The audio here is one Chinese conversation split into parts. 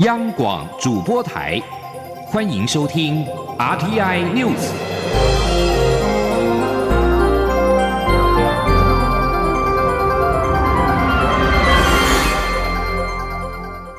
央广主播台，欢迎收听 RTI News。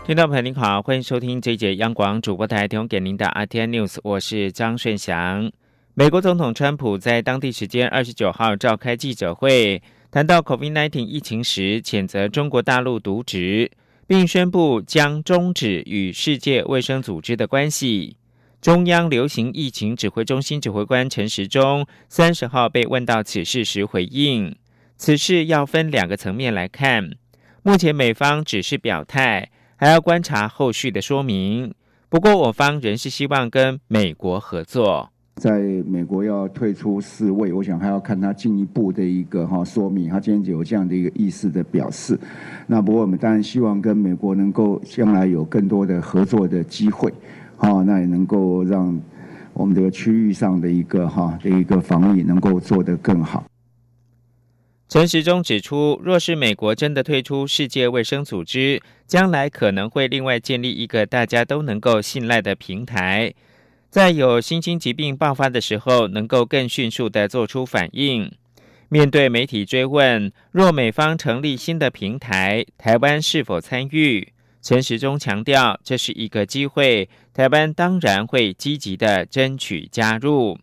听众朋友您好，欢迎收听这一节央广主播台提供给您的 RTI News，我是张顺祥。美国总统川普在当地时间二十九号召开记者会，谈到 COVID-19 疫情时，谴责中国大陆渎职。并宣布将终止与世界卫生组织的关系。中央流行疫情指挥中心指挥官陈时中三十号被问到此事时回应：“此事要分两个层面来看。目前美方只是表态，还要观察后续的说明。不过我方仍是希望跟美国合作。”在美国要退出世卫，我想还要看他进一步的一个哈说明。他今天就有这样的一个意思的表示。那不过我们当然希望跟美国能够将来有更多的合作的机会，好，那也能够让我们这个区域上的一个哈的一个防疫能够做得更好。陈时中指出，若是美国真的退出世界卫生组织，将来可能会另外建立一个大家都能够信赖的平台。在有新兴疾病爆发的时候，能够更迅速的做出反应。面对媒体追问，若美方成立新的平台，台湾是否参与？陈时中强调，这是一个机会，台湾当然会积极的争取加入。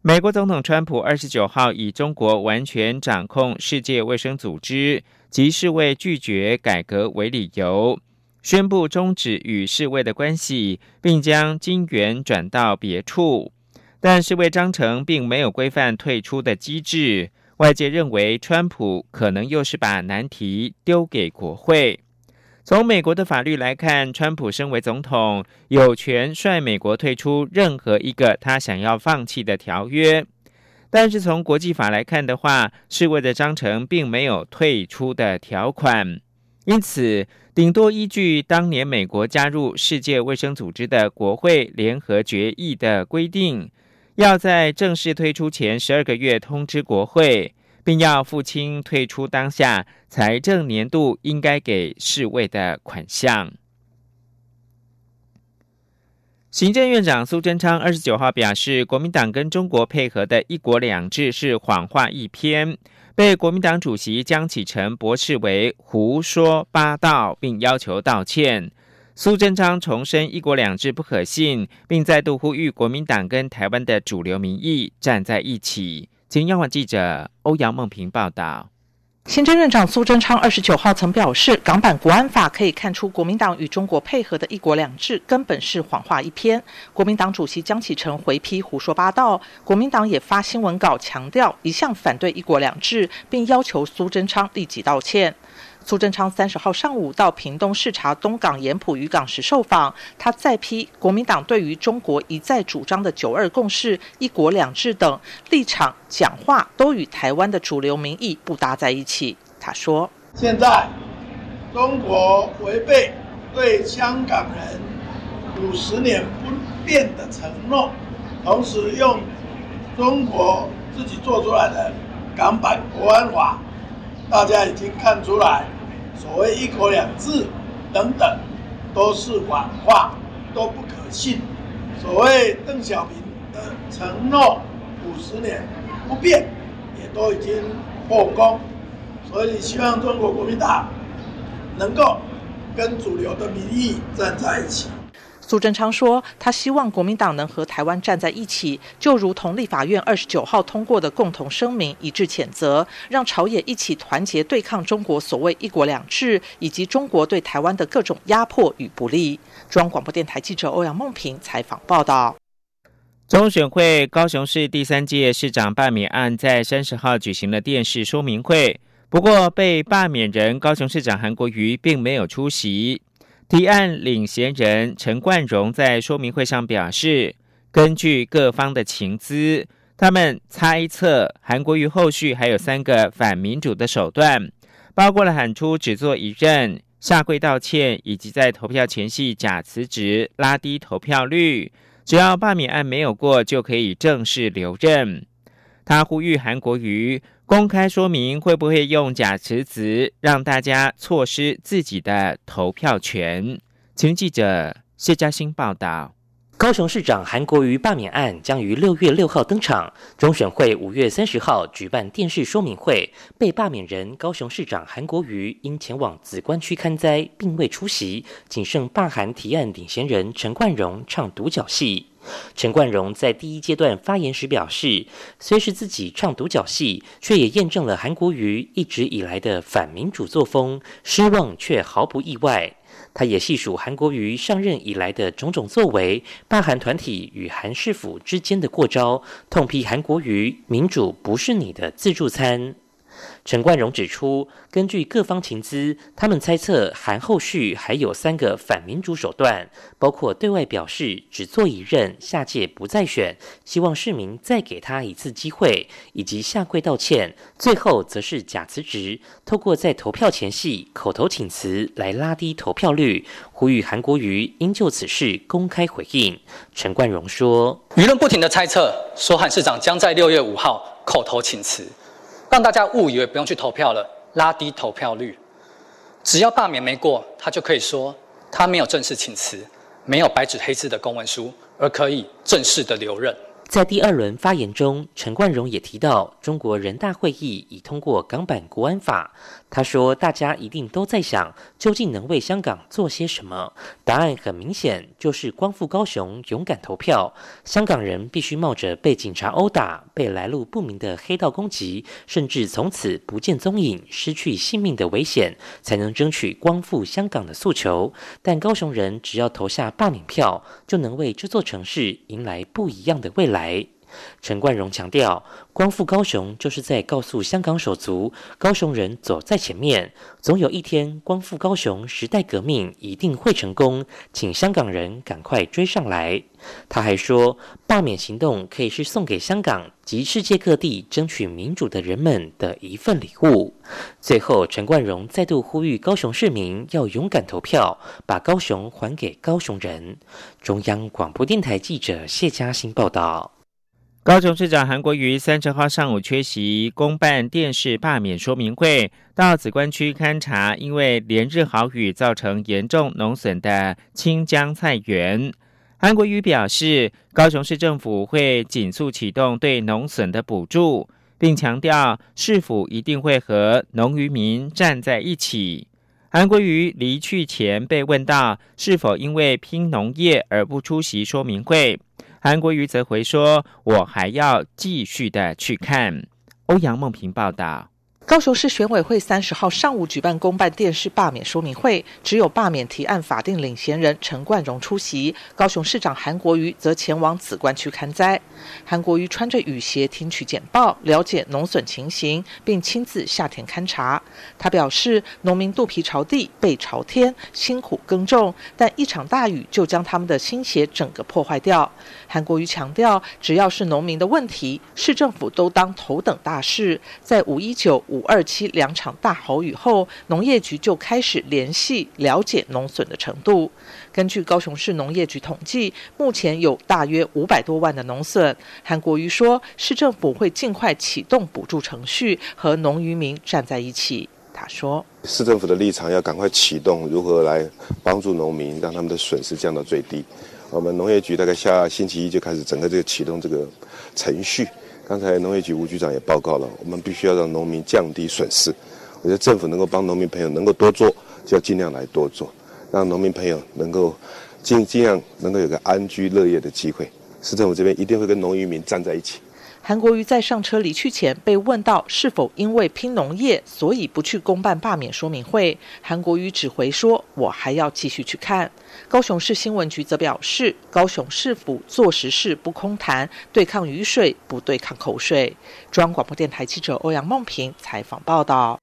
美国总统川普二十九号以中国完全掌控世界卫生组织及世卫拒绝改革为理由。宣布终止与世卫的关系，并将金援转到别处，但世卫章程并没有规范退出的机制。外界认为，川普可能又是把难题丢给国会。从美国的法律来看，川普身为总统，有权率美国退出任何一个他想要放弃的条约。但是从国际法来看的话，世卫的章程并没有退出的条款，因此。顶多依据当年美国加入世界卫生组织的国会联合决议的规定，要在正式退出前十二个月通知国会，并要付清退出当下财政年度应该给世卫的款项。行政院长苏贞昌二十九号表示，国民党跟中国配合的一国两制是谎话一篇。被国民党主席江启臣驳斥为胡说八道，并要求道歉。苏贞昌重申“一国两制”不可信，并再度呼吁国民党跟台湾的主流民意站在一起。请央广记者欧阳梦平报道。行政院长苏贞昌二十九号曾表示，港版国安法可以看出国民党与中国配合的一国两制根本是谎话一篇。国民党主席江启臣回批胡说八道，国民党也发新闻稿强调一向反对一国两制，并要求苏贞昌立即道歉。苏贞昌三十号上午到屏东视察东港盐埔渔港时受访，他再批国民党对于中国一再主张的“九二共识”、“一国两制”等立场讲话，都与台湾的主流民意不搭在一起。他说：“现在中国违背对香港人五十年不变的承诺，同时用中国自己做出来的港版国安法，大家已经看出来。”所谓“一国两制”等等，都是谎话，都不可信。所谓邓小平的承诺五十年不变，也都已经破功。所以希望中国国民党能够跟主流的民意站在一起。苏贞昌说：“他希望国民党能和台湾站在一起，就如同立法院二十九号通过的共同声明一致谴责，让朝野一起团结对抗中国所谓‘一国两制’以及中国对台湾的各种压迫与不利。”中央广播电台记者欧阳梦平采访报道。中选会高雄市第三届市长罢免案在三十号举行了电视说明会，不过被罢免人高雄市长韩国瑜并没有出席。提案领衔人陈冠荣在说明会上表示，根据各方的情资，他们猜测韩国瑜后续还有三个反民主的手段，包括了喊出只做一任、下跪道歉，以及在投票前夕假辞职、拉低投票率。只要罢免案没有过，就可以正式留任。他呼吁韩国瑜。公开说明会不会用假辞职，让大家错失自己的投票权？请记者谢嘉欣报道。高雄市长韩国瑜罢免案将于六月六号登场，中选会五月三十号举办电视说明会。被罢免人高雄市长韩国瑜因前往紫关区看灾，并未出席，仅剩罢韩提案领衔人陈冠荣唱独角戏。陈冠荣在第一阶段发言时表示，虽是自己唱独角戏，却也验证了韩国瑜一直以来的反民主作风，失望却毫不意外。他也细数韩国瑜上任以来的种种作为，罢韩团体与韩市府之间的过招，痛批韩国瑜民主不是你的自助餐。陈冠荣指出，根据各方情资，他们猜测韩后续还有三个反民主手段，包括对外表示只做一任，下届不再选，希望市民再给他一次机会，以及下跪道歉，最后则是假辞职，透过在投票前夕口头请辞来拉低投票率，呼吁韩国瑜应就此事公开回应。陈冠荣说：“舆论不停的猜测，说韩市长将在六月五号口头请辞。”让大家误以为不用去投票了，拉低投票率。只要罢免没过，他就可以说他没有正式请辞，没有白纸黑字的公文书，而可以正式的留任。在第二轮发言中，陈冠荣也提到，中国人大会议已通过港版国安法。他说：“大家一定都在想，究竟能为香港做些什么？答案很明显，就是光复高雄，勇敢投票。香港人必须冒着被警察殴打、被来路不明的黑道攻击，甚至从此不见踪影、失去性命的危险，才能争取光复香港的诉求。但高雄人只要投下罢免票，就能为这座城市迎来不一样的未来。”陈冠荣强调，光复高雄就是在告诉香港手足，高雄人走在前面，总有一天光复高雄时代革命一定会成功，请香港人赶快追上来。他还说，罢免行动可以是送给香港及世界各地争取民主的人们的一份礼物。最后，陈冠荣再度呼吁高雄市民要勇敢投票，把高雄还给高雄人。中央广播电台记者谢嘉欣报道。高雄市长韩国瑜三十号上午缺席公办电视罢免说明会，到紫关区勘察，因为连日豪雨造成严重农损的清江菜园。韩国瑜表示，高雄市政府会紧速启动对农损的补助，并强调市府一定会和农渔民站在一起。韩国瑜离去前被问到是否因为拼农业而不出席说明会，韩国瑜则回说：“我还要继续的去看。”欧阳梦平报道。高雄市选委会三十号上午举办公办电视罢免说明会，只有罢免提案法定领衔人陈冠荣出席。高雄市长韩国瑜则前往紫关区看灾。韩国瑜穿着雨鞋听取简报，了解农损情形，并亲自下田勘察。他表示，农民肚皮朝地，背朝天，辛苦耕种，但一场大雨就将他们的心血整个破坏掉。韩国瑜强调，只要是农民的问题，市政府都当头等大事。在五一九。五二七两场大豪雨后，农业局就开始联系了解农损的程度。根据高雄市农业局统计，目前有大约五百多万的农损。韩国瑜说，市政府会尽快启动补助程序，和农渔民站在一起。他说，市政府的立场要赶快启动，如何来帮助农民，让他们的损失降到最低。我们农业局大概下星期一就开始整个这个启动这个程序。刚才农业局吴局长也报告了，我们必须要让农民降低损失。我觉得政府能够帮农民朋友能够多做，就要尽量来多做，让农民朋友能够尽尽量能够有个安居乐业的机会。市政府这边一定会跟农渔民站在一起。韩国瑜在上车离去前被问到是否因为拼农业，所以不去公办罢免说明会。韩国瑜只回说：“我还要继续去看。”高雄市新闻局则表示，高雄市府做实事不空谈，对抗雨水不对抗口水。中央广播电台记者欧阳梦平采访报道。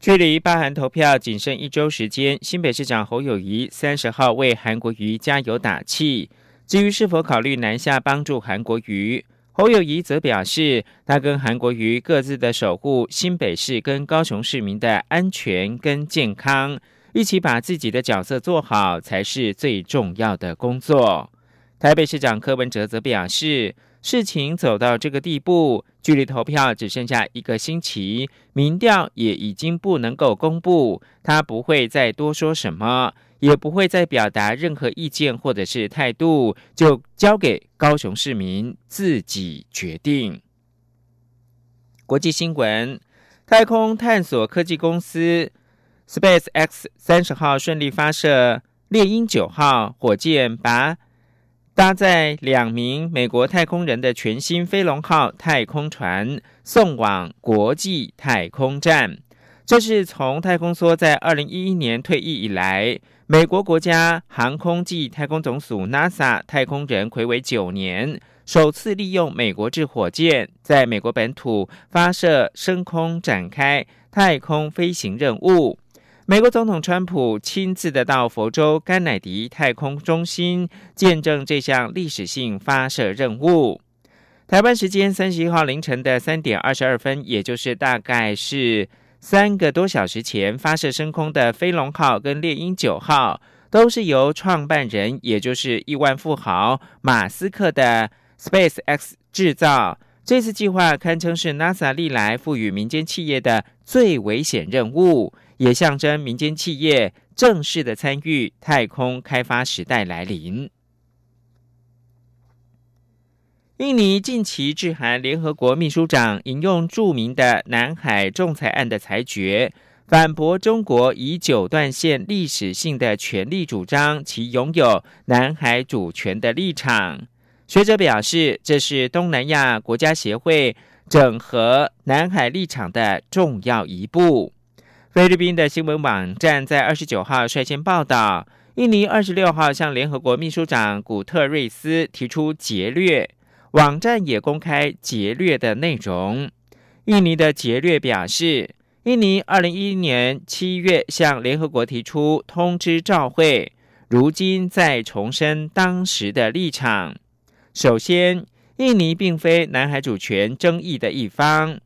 距离罢韩投票仅剩一周时间，新北市长侯友谊三十号为韩国瑜加油打气。至于是否考虑南下帮助韩国瑜？侯友谊则表示，他跟韩国瑜各自的守护新北市跟高雄市民的安全跟健康，一起把自己的角色做好才是最重要的工作。台北市长柯文哲则表示，事情走到这个地步，距离投票只剩下一个星期，民调也已经不能够公布，他不会再多说什么。也不会再表达任何意见或者是态度，就交给高雄市民自己决定。国际新闻：太空探索科技公司 Space X 三十号顺利发射猎鹰九号火箭，把搭载两名美国太空人的全新飞龙号太空船送往国际太空站。这是从太空梭在二零一一年退役以来，美国国家航空暨太空总署 NASA 太空人魁违九年。首次利用美国制火箭在美国本土发射升空展开太空飞行任务。美国总统川普亲自的到佛州甘乃迪太空中心见证这项历史性发射任务。台湾时间三十一号凌晨的三点二十二分，也就是大概是三个多小时前发射升空的飞龙号跟猎鹰九号，都是由创办人，也就是亿万富豪马斯克的。Space X 制造这次计划堪称是 NASA 历来赋予民间企业的最危险任务，也象征民间企业正式的参与太空开发时代来临。印尼近期致函联合国秘书长，引用著名的南海仲裁案的裁决，反驳中国以九段线历史性的权利主张其拥有南海主权的立场。学者表示，这是东南亚国家协会整合南海立场的重要一步。菲律宾的新闻网站在二十九号率先报道，印尼二十六号向联合国秘书长古特瑞斯提出劫掠，网站也公开劫掠的内容。印尼的劫掠表示，印尼二零一一年七月向联合国提出通知照会，如今再重申当时的立场。首先，印尼并非南海主权争议的一方。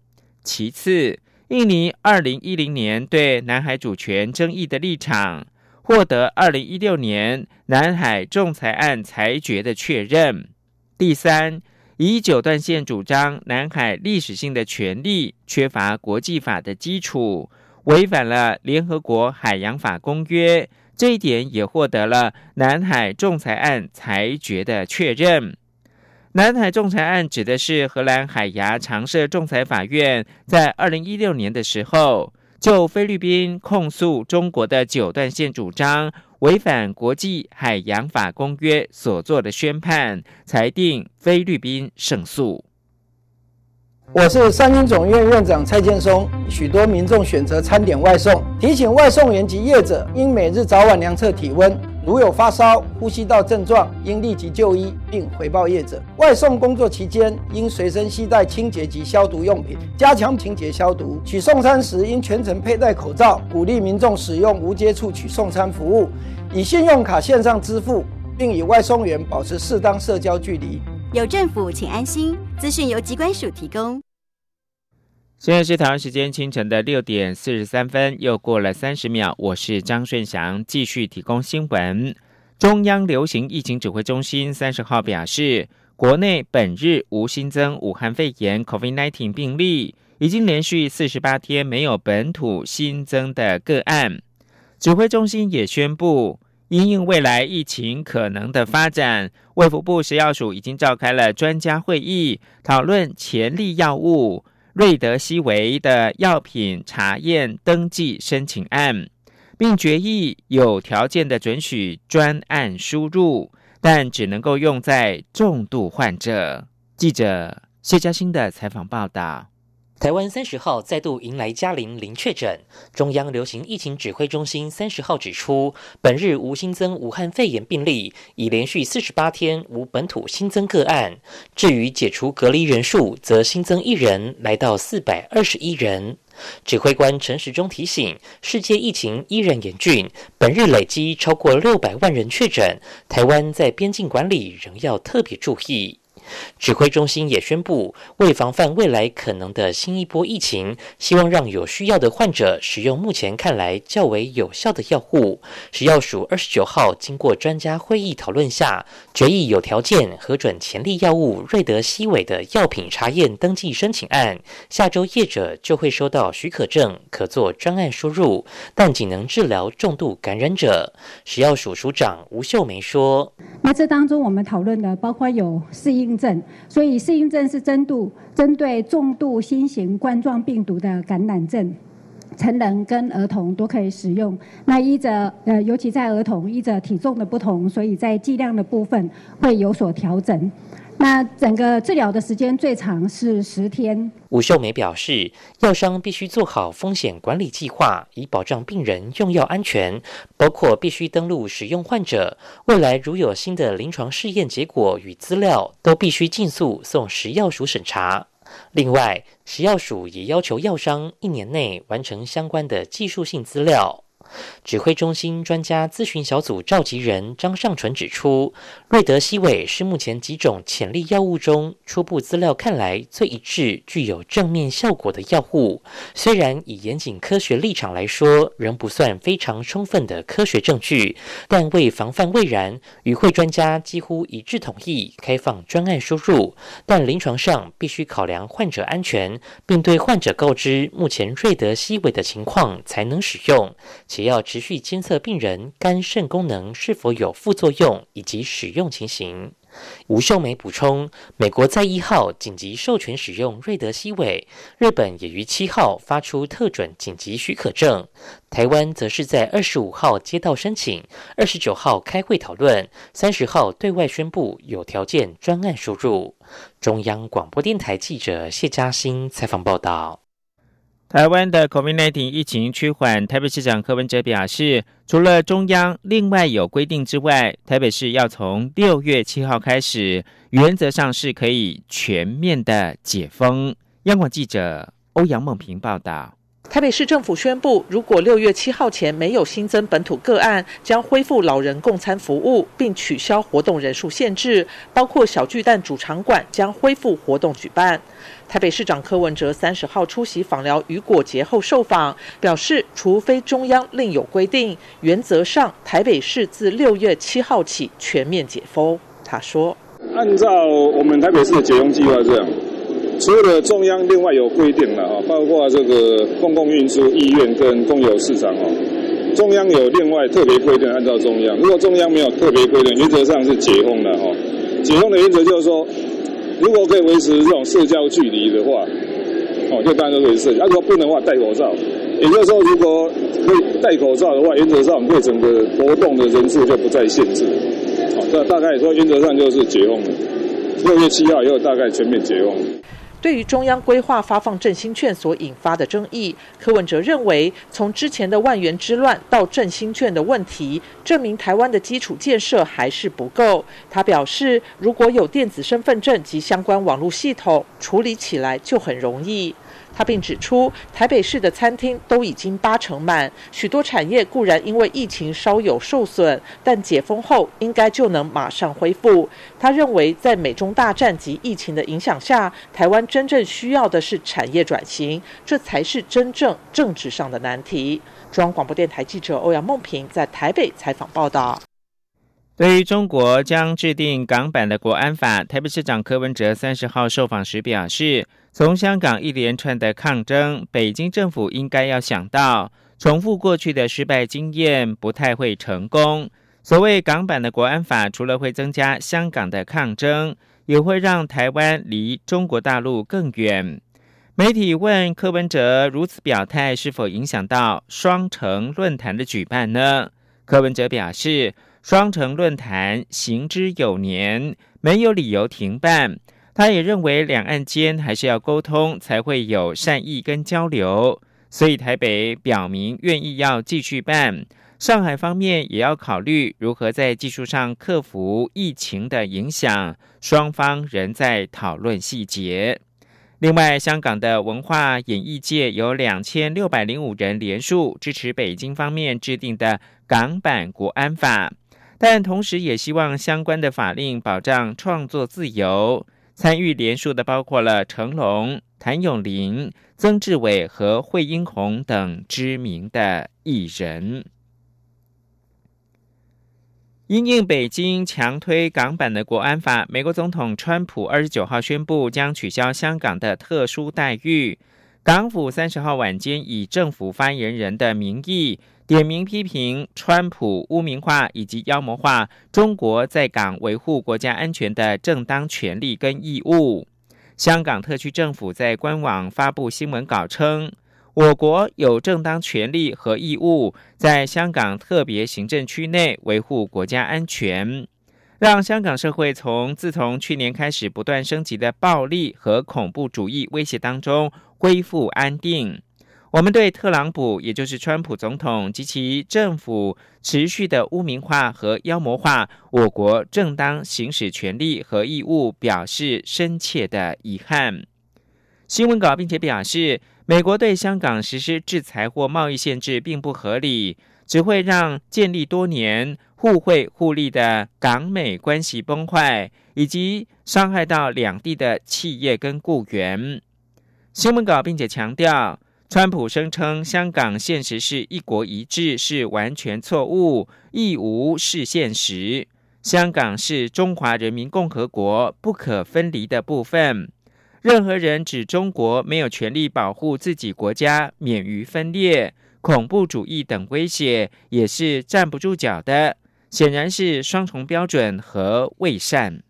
其次，印尼二零一零年对南海主权争议的立场，获得二零一六年南海仲裁案裁决的确认。第三，以九段线主张南海历史性的权利，缺乏国际法的基础，违反了联合国海洋法公约。这一点也获得了南海仲裁案裁决的确认。南海仲裁案指的是荷兰海牙常设仲裁法院在二零一六年的时候，就菲律宾控诉中国的九段线主张违反国际海洋法公约所做的宣判，裁定菲律宾胜诉。我是三军总院院长蔡建松。许多民众选择餐点外送，提醒外送员及业者应每日早晚量测体温，如有发烧、呼吸道症状，应立即就医并回报业者。外送工作期间应随身携带清洁及消毒用品，加强清洁消毒。取送餐时应全程佩戴口罩。鼓励民众使用无接触取送餐服务，以信用卡线上支付，并与外送员保持适当社交距离。有政府，请安心。资讯由机关署提供。现在是台湾时间清晨的六点四十三分，又过了三十秒。我是张顺祥，继续提供新闻。中央流行疫情指挥中心三十号表示，国内本日无新增武汉肺炎 （COVID-19） 病例，已经连续四十八天没有本土新增的个案。指挥中心也宣布。因应未来疫情可能的发展，卫福部食药署已经召开了专家会议，讨论潜力药物瑞德西韦的药品查验登记申请案，并决议有条件的准许专案输入，但只能够用在重度患者。记者谢嘉欣的采访报道。台湾三十号再度迎来嘉陵零确诊。中央流行疫情指挥中心三十号指出，本日无新增武汉肺炎病例，已连续四十八天无本土新增个案。至于解除隔离人数，则新增一人，来到四百二十一人。指挥官陈时中提醒，世界疫情依然严峻，本日累积超过六百万人确诊，台湾在边境管理仍要特别注意。指挥中心也宣布，为防范未来可能的新一波疫情，希望让有需要的患者使用目前看来较为有效的药物。食药署二十九号经过专家会议讨论下，决议有条件核准潜力药物瑞德西韦的药品查验登记申请案，下周业者就会收到许可证，可做专案输入，但仅能治疗重度感染者。食药署署长吴秀梅说：“那这当中我们讨论的包括有适应症，所以适应症是针度针对重度新型冠状病毒的感染症，成人跟儿童都可以使用。那依着呃，尤其在儿童依着体重的不同，所以在剂量的部分会有所调整。”那整个治疗的时间最长是十天。吴秀梅表示，药商必须做好风险管理计划，以保障病人用药安全，包括必须登录使用患者。未来如有新的临床试验结果与资料，都必须尽速送食药署审查。另外，食药署也要求药商一年内完成相关的技术性资料。指挥中心专家咨询小组召集人张尚纯指出，瑞德西韦是目前几种潜力药物中初步资料看来最一致、具有正面效果的药物。虽然以严谨科学立场来说，仍不算非常充分的科学证据，但为防范未然，与会专家几乎一致同意开放专案输入，但临床上必须考量患者安全，并对患者告知目前瑞德西韦的情况才能使用。也要持续监测病人肝肾功能是否有副作用以及使用情形。吴秀梅补充，美国在一号紧急授权使用瑞德西韦，日本也于七号发出特准紧急许可证，台湾则是在二十五号接到申请，二十九号开会讨论，三十号对外宣布有条件专案输入。中央广播电台记者谢嘉欣采访报道。台湾的 COVID-19 疫情趋缓，台北市长柯文哲表示，除了中央另外有规定之外，台北市要从六月七号开始，原则上是可以全面的解封。央广记者欧阳梦平报道。台北市政府宣布，如果六月七号前没有新增本土个案，将恢复老人共餐服务，并取消活动人数限制，包括小巨蛋主场馆将恢复活动举办。台北市长柯文哲三十号出席访疗雨果节后受访，表示，除非中央另有规定，原则上台北市自六月七号起全面解封。他说：“按照我们台北市的解封计划这样。”除了中央另外有规定了哈，包括这个公共运输医院跟公有市场哦，中央有另外特别规定，按照中央。如果中央没有特别规定，原则上是解封的哈。解封的原则就是说，如果可以维持这种社交距离的话，哦，就当然可以设。如果不能的话，戴口罩。也就是说，如果可以戴口罩的话，原则上对整个活动的人数就不再限制。哦，这大概说原则上就是解封了。六月七号以后，大概全面解封。对于中央规划发放振兴券所引发的争议，柯文哲认为，从之前的万元之乱到振兴券的问题，证明台湾的基础建设还是不够。他表示，如果有电子身份证及相关网络系统，处理起来就很容易。他并指出，台北市的餐厅都已经八成满，许多产业固然因为疫情稍有受损，但解封后应该就能马上恢复。他认为，在美中大战及疫情的影响下，台湾真正需要的是产业转型，这才是真正政治上的难题。中央广播电台记者欧阳梦平在台北采访报道。对于中国将制定港版的国安法，台北市长柯文哲三十号受访时表示。从香港一连串的抗争，北京政府应该要想到，重复过去的失败经验不太会成功。所谓港版的国安法，除了会增加香港的抗争，也会让台湾离中国大陆更远。媒体问柯文哲如此表态，是否影响到双城论坛的举办呢？柯文哲表示，双城论坛行之有年，没有理由停办。他也认为，两岸间还是要沟通，才会有善意跟交流。所以台北表明愿意要继续办，上海方面也要考虑如何在技术上克服疫情的影响。双方仍在讨论细节。另外，香港的文化演艺界有两千六百零五人联署支持北京方面制定的港版国安法，但同时也希望相关的法令保障创作自由。参与联署的包括了成龙、谭咏麟、曾志伟和惠英红等知名的艺人。因应北京强推港版的国安法，美国总统川普二十九号宣布将取消香港的特殊待遇。港府三十号晚间以政府发言人的名义点名批评川普污名化以及妖魔化中国在港维护国家安全的正当权利跟义务。香港特区政府在官网发布新闻稿称。我国有正当权利和义务在香港特别行政区内维护国家安全，让香港社会从自从去年开始不断升级的暴力和恐怖主义威胁当中恢复安定。我们对特朗普，也就是川普总统及其政府持续的污名化和妖魔化我国正当行使权利和义务，表示深切的遗憾。新闻稿并且表示。美国对香港实施制裁或贸易限制并不合理，只会让建立多年互惠互利的港美关系崩坏，以及伤害到两地的企业跟雇员。新闻稿并且强调，川普声称香港现实是一国一制是完全错误，亦无是现实。香港是中华人民共和国不可分离的部分。任何人指中国没有权利保护自己国家免于分裂、恐怖主义等威胁，也是站不住脚的，显然是双重标准和伪善。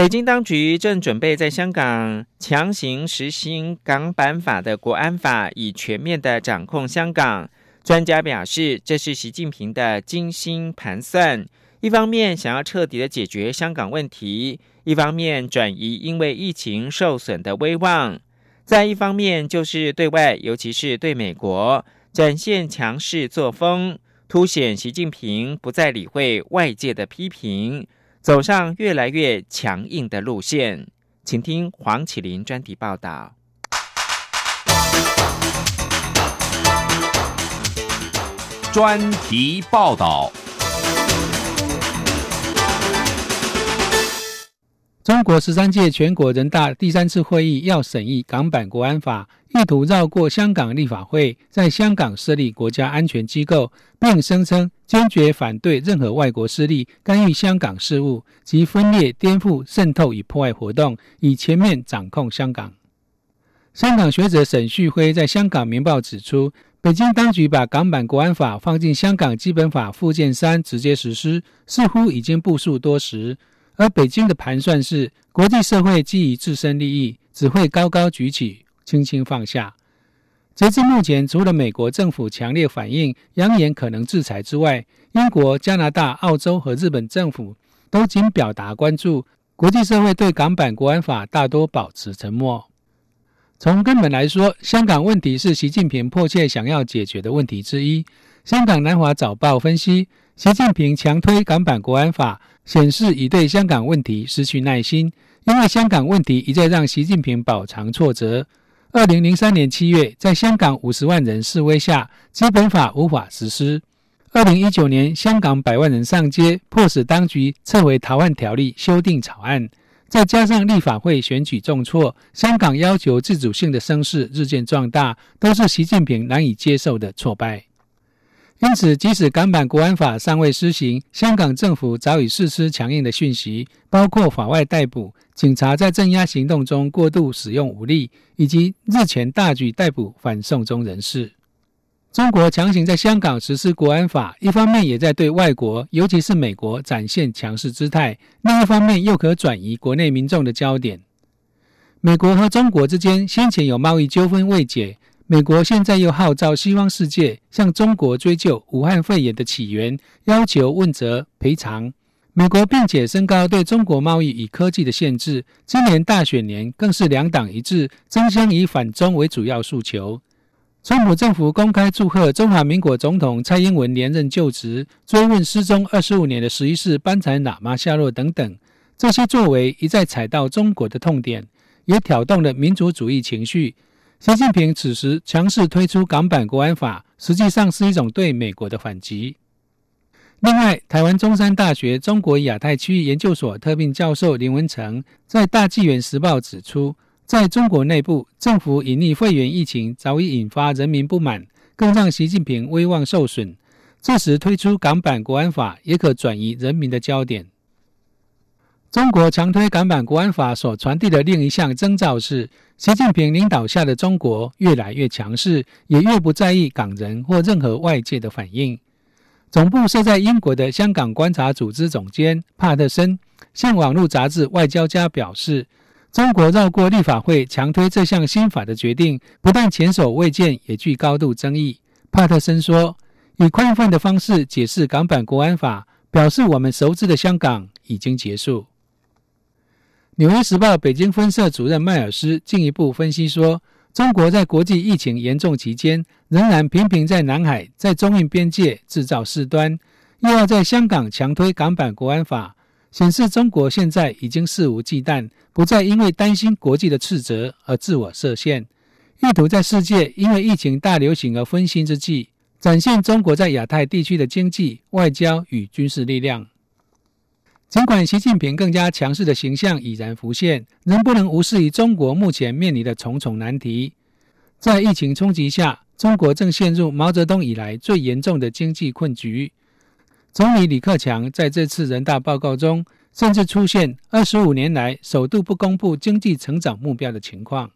北京当局正准备在香港强行实行港版法的国安法，以全面的掌控香港。专家表示，这是习近平的精心盘算。一方面想要彻底的解决香港问题，一方面转移因为疫情受损的威望，再一方面就是对外，尤其是对美国展现强势作风，凸显习近平不再理会外界的批评，走上越来越强硬的路线。请听黄启林专题报道。专题报道。中国十三届全国人大第三次会议要审议港版国安法，意图绕过香港立法会，在香港设立国家安全机构，并声称坚决反对任何外国势力干预香港事务及分裂、颠覆、渗透与破坏活动，以全面掌控香港。香港学者沈旭辉在香港《明报》指出，北京当局把港版国安法放进香港基本法附件三直接实施，似乎已经部署多时。而北京的盘算是，国际社会基于自身利益，只会高高举起，轻轻放下。截至目前，除了美国政府强烈反应、扬言可能制裁之外，英国、加拿大、澳洲和日本政府都仅表达关注。国际社会对港版国安法大多保持沉默。从根本来说，香港问题是习近平迫切想要解决的问题之一。香港南华早报分析，习近平强推港版国安法。显示已对香港问题失去耐心，因为香港问题一再让习近平饱尝挫折。二零零三年七月，在香港五十万人示威下，基本法无法实施。二零一九年，香港百万人上街，迫使当局撤回逃犯条例修订草案。再加上立法会选举重挫，香港要求自主性的声势日渐壮大，都是习近平难以接受的挫败。因此，即使港版国安法尚未施行，香港政府早已释出强硬的讯息，包括法外逮捕、警察在镇压行动中过度使用武力，以及日前大举逮捕反送中人士。中国强行在香港实施国安法，一方面也在对外国，尤其是美国展现强势姿态；另一方面又可转移国内民众的焦点。美国和中国之间先前有贸易纠纷未解。美国现在又号召西方世界向中国追究武汉肺炎的起源，要求问责赔偿。美国并且升高对中国贸易与科技的限制。今年大选年更是两党一致，争相以反中为主要诉求。川普政府公开祝贺中华民国总统蔡英文连任就职，追问失踪二十五年的十一世班禅喇嘛下落等等，这些作为一再踩到中国的痛点，也挑动了民族主义情绪。习近平此时强势推出港版国安法，实际上是一种对美国的反击。另外，台湾中山大学中国亚太区域研究所特聘教授林文成在《大纪元时报》指出，在中国内部，政府隐匿肺炎疫情早已引发人民不满，更让习近平威望受损。这时推出港版国安法，也可转移人民的焦点。中国强推港版国安法所传递的另一项征兆是，习近平领导下的中国越来越强势，也越不在意港人或任何外界的反应。总部设在英国的香港观察组织总监帕特森向网络杂志《外交家》表示：“中国绕过立法会强推这项新法的决定，不但前所未见，也具高度争议。”帕特森说：“以宽泛的方式解释港版国安法，表示我们熟知的香港已经结束。”《纽约时报》北京分社主任迈尔斯进一步分析说。中国在国际疫情严重期间，仍然频频在南海、在中印边界制造事端，又要在香港强推港版国安法，显示中国现在已经肆无忌惮，不再因为担心国际的斥责而自我设限，意图在世界因为疫情大流行而分心之际，展现中国在亚太地区的经济、外交与军事力量。尽管习近平更加强势的形象已然浮现，仍不能无视于中国目前面临的重重难题。在疫情冲击下，中国正陷入毛泽东以来最严重的经济困局。总理李克强在这次人大报告中，甚至出现二十五年来首度不公布经济成长目标的情况。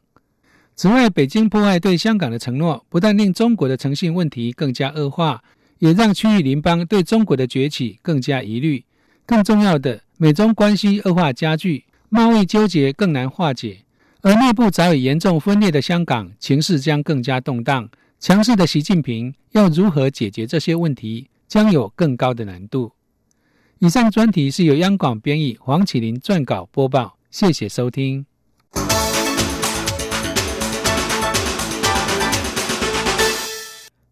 此外，北京破坏对香港的承诺，不但令中国的诚信问题更加恶化，也让区域邻邦对中国的崛起更加疑虑。更重要的，美中关系恶化加剧，贸易纠结更难化解，而内部早已严重分裂的香港情势将更加动荡。强势的习近平要如何解决这些问题，将有更高的难度。以上专题是由央广编译，黄启林撰稿播报，谢谢收听。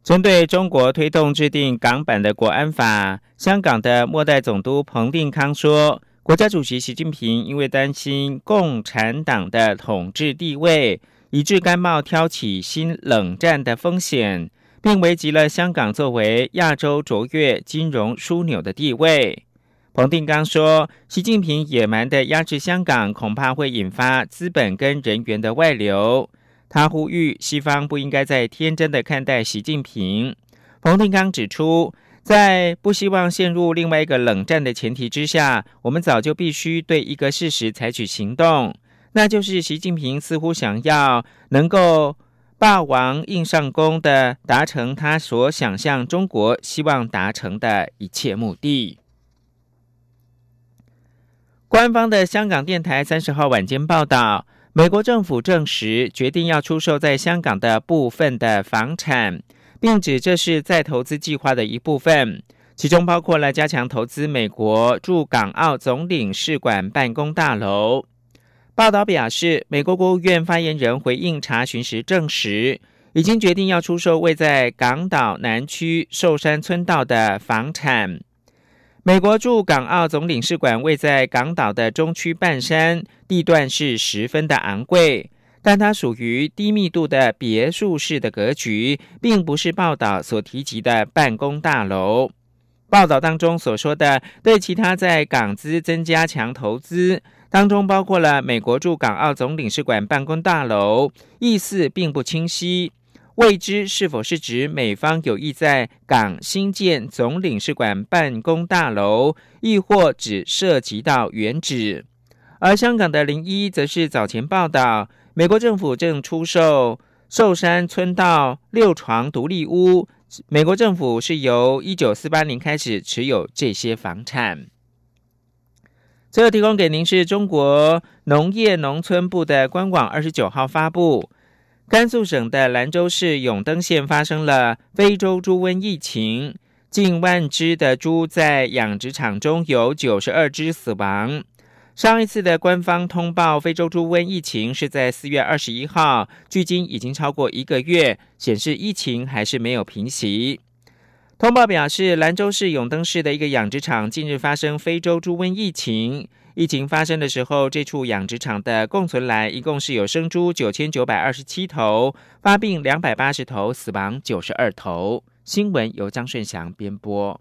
针对中国推动制定港版的国安法，香港的末代总督彭定康说，国家主席习近平因为担心共产党的统治地位，以致甘冒挑起新冷战的风险，并危及了香港作为亚洲卓越金融枢纽的地位。彭定刚说，习近平野蛮的压制香港，恐怕会引发资本跟人员的外流。他呼吁西方不应该再天真的看待习近平。冯定刚指出，在不希望陷入另外一个冷战的前提之下，我们早就必须对一个事实采取行动，那就是习近平似乎想要能够霸王硬上弓的达成他所想象中国希望达成的一切目的。官方的香港电台三十号晚间报道。美国政府证实决定要出售在香港的部分的房产，并指这是再投资计划的一部分，其中包括了加强投资美国驻港澳总领事馆办公大楼。报道表示，美国国务院发言人回应查询时证实，已经决定要出售位在港岛南区寿山村道的房产。美国驻港澳总领事馆位在港岛的中区半山，地段是十分的昂贵，但它属于低密度的别墅式的格局，并不是报道所提及的办公大楼。报道当中所说的对其他在港资增加强投资，当中包括了美国驻港澳总领事馆办公大楼，意思并不清晰。未知是否是指美方有意在港新建总领事馆办公大楼，亦或只涉及到原址？而香港的零一则是早前报道，美国政府正出售寿山村道六床独立屋，美国政府是由一九四八年开始持有这些房产。最后提供给您是中国农业农村部的官网，二十九号发布。甘肃省的兰州市永登县发生了非洲猪瘟疫情，近万只的猪在养殖场中有九十二只死亡。上一次的官方通报非洲猪瘟疫情是在四月二十一号，距今已经超过一个月，显示疫情还是没有平息。通报表示，兰州市永登市的一个养殖场近日发生非洲猪瘟疫情。疫情发生的时候，这处养殖场的共存栏一共是有生猪九千九百二十七头，发病两百八十头，死亡九十二头。新闻由张顺祥编播。